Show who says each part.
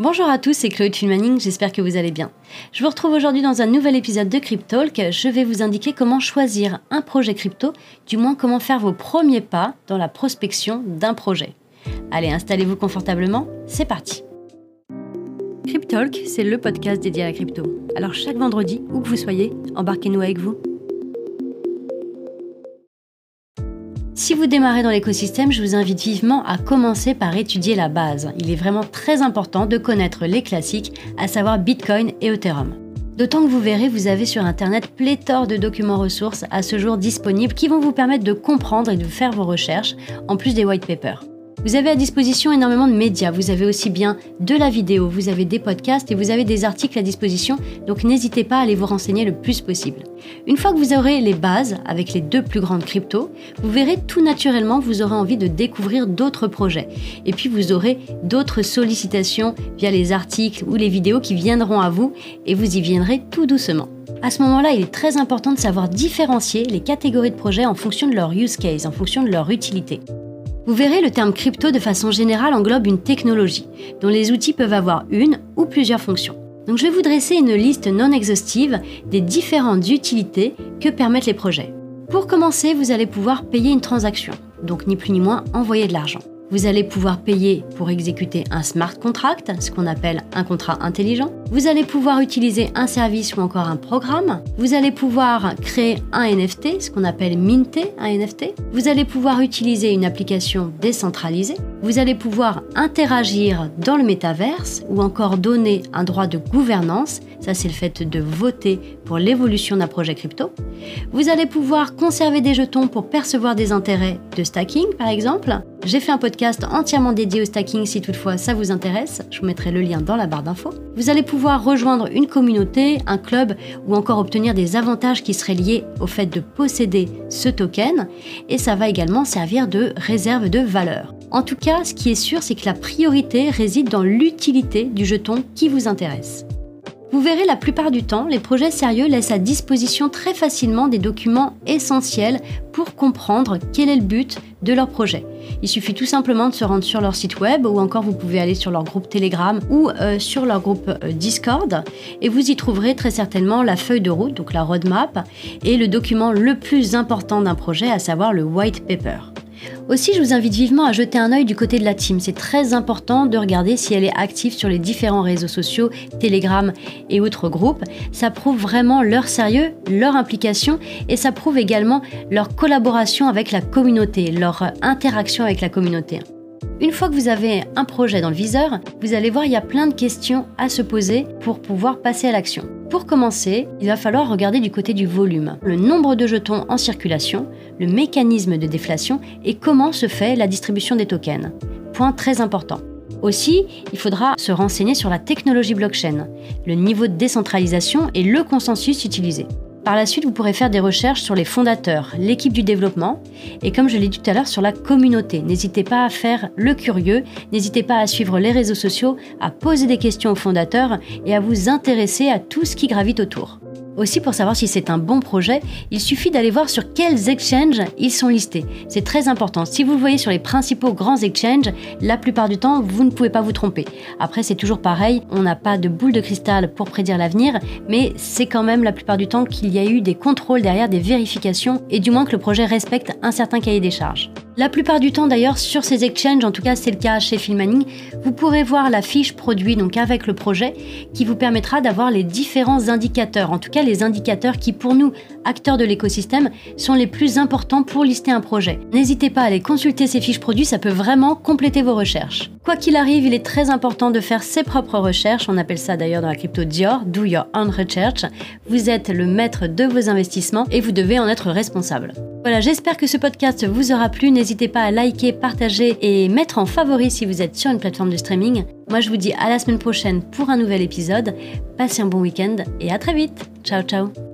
Speaker 1: Bonjour à tous, c'est Chloé Tulmaning, j'espère que vous allez bien. Je vous retrouve aujourd'hui dans un nouvel épisode de Cryptalk. Je vais vous indiquer comment choisir un projet crypto, du moins comment faire vos premiers pas dans la prospection d'un projet. Allez, installez-vous confortablement, c'est parti. Cryptalk, c'est le podcast dédié à la crypto. Alors chaque vendredi, où que vous soyez, embarquez-nous avec vous. Si vous démarrez dans l'écosystème, je vous invite vivement à commencer par étudier la base. Il est vraiment très important de connaître les classiques, à savoir Bitcoin et Ethereum. D'autant que vous verrez, vous avez sur Internet pléthore de documents ressources à ce jour disponibles qui vont vous permettre de comprendre et de faire vos recherches, en plus des white papers. Vous avez à disposition énormément de médias, vous avez aussi bien de la vidéo, vous avez des podcasts et vous avez des articles à disposition, donc n'hésitez pas à aller vous renseigner le plus possible. Une fois que vous aurez les bases avec les deux plus grandes cryptos, vous verrez tout naturellement vous aurez envie de découvrir d'autres projets. Et puis vous aurez d'autres sollicitations via les articles ou les vidéos qui viendront à vous et vous y viendrez tout doucement. À ce moment-là, il est très important de savoir différencier les catégories de projets en fonction de leur use case, en fonction de leur utilité. Vous verrez, le terme crypto de façon générale englobe une technologie, dont les outils peuvent avoir une ou plusieurs fonctions. Donc je vais vous dresser une liste non exhaustive des différentes utilités que permettent les projets. Pour commencer, vous allez pouvoir payer une transaction, donc ni plus ni moins envoyer de l'argent. Vous allez pouvoir payer pour exécuter un smart contract, ce qu'on appelle un contrat intelligent. Vous allez pouvoir utiliser un service ou encore un programme. Vous allez pouvoir créer un NFT, ce qu'on appelle minter un NFT. Vous allez pouvoir utiliser une application décentralisée. Vous allez pouvoir interagir dans le métaverse ou encore donner un droit de gouvernance. Ça, c'est le fait de voter pour l'évolution d'un projet crypto. Vous allez pouvoir conserver des jetons pour percevoir des intérêts de stacking, par exemple. J'ai fait un podcast entièrement dédié au stacking si toutefois ça vous intéresse, je vous mettrai le lien dans la barre d'infos. Vous allez pouvoir rejoindre une communauté, un club ou encore obtenir des avantages qui seraient liés au fait de posséder ce token et ça va également servir de réserve de valeur. En tout cas, ce qui est sûr, c'est que la priorité réside dans l'utilité du jeton qui vous intéresse. Vous verrez la plupart du temps, les projets sérieux laissent à disposition très facilement des documents essentiels pour comprendre quel est le but de leur projet. Il suffit tout simplement de se rendre sur leur site web ou encore vous pouvez aller sur leur groupe Telegram ou euh, sur leur groupe euh, Discord et vous y trouverez très certainement la feuille de route, donc la roadmap, et le document le plus important d'un projet, à savoir le white paper. Aussi, je vous invite vivement à jeter un œil du côté de la team. C'est très important de regarder si elle est active sur les différents réseaux sociaux, Telegram et autres groupes. Ça prouve vraiment leur sérieux, leur implication et ça prouve également leur collaboration avec la communauté, leur interaction avec la communauté. Une fois que vous avez un projet dans le viseur, vous allez voir il y a plein de questions à se poser pour pouvoir passer à l'action. Pour commencer, il va falloir regarder du côté du volume, le nombre de jetons en circulation, le mécanisme de déflation et comment se fait la distribution des tokens. Point très important. Aussi, il faudra se renseigner sur la technologie blockchain, le niveau de décentralisation et le consensus utilisé. Par la suite, vous pourrez faire des recherches sur les fondateurs, l'équipe du développement et comme je l'ai dit tout à l'heure, sur la communauté. N'hésitez pas à faire le curieux, n'hésitez pas à suivre les réseaux sociaux, à poser des questions aux fondateurs et à vous intéresser à tout ce qui gravite autour. Aussi, pour savoir si c'est un bon projet, il suffit d'aller voir sur quels exchanges ils sont listés. C'est très important. Si vous le voyez sur les principaux grands exchanges, la plupart du temps, vous ne pouvez pas vous tromper. Après, c'est toujours pareil, on n'a pas de boule de cristal pour prédire l'avenir, mais c'est quand même la plupart du temps qu'il y a eu des contrôles derrière, des vérifications, et du moins que le projet respecte un certain cahier des charges. La plupart du temps d'ailleurs sur ces exchanges, en tout cas c'est le cas chez Filmani, vous pourrez voir la fiche produit donc avec le projet qui vous permettra d'avoir les différents indicateurs, en tout cas les indicateurs qui pour nous, acteurs de l'écosystème, sont les plus importants pour lister un projet. N'hésitez pas à aller consulter ces fiches produits, ça peut vraiment compléter vos recherches. Quoi qu'il arrive, il est très important de faire ses propres recherches, on appelle ça d'ailleurs dans la crypto Dior, do your own research. Vous êtes le maître de vos investissements et vous devez en être responsable. Voilà, j'espère que ce podcast vous aura plu. N'hésitez pas à liker, partager et mettre en favori si vous êtes sur une plateforme de streaming. Moi, je vous dis à la semaine prochaine pour un nouvel épisode. Passez un bon week-end et à très vite. Ciao, ciao.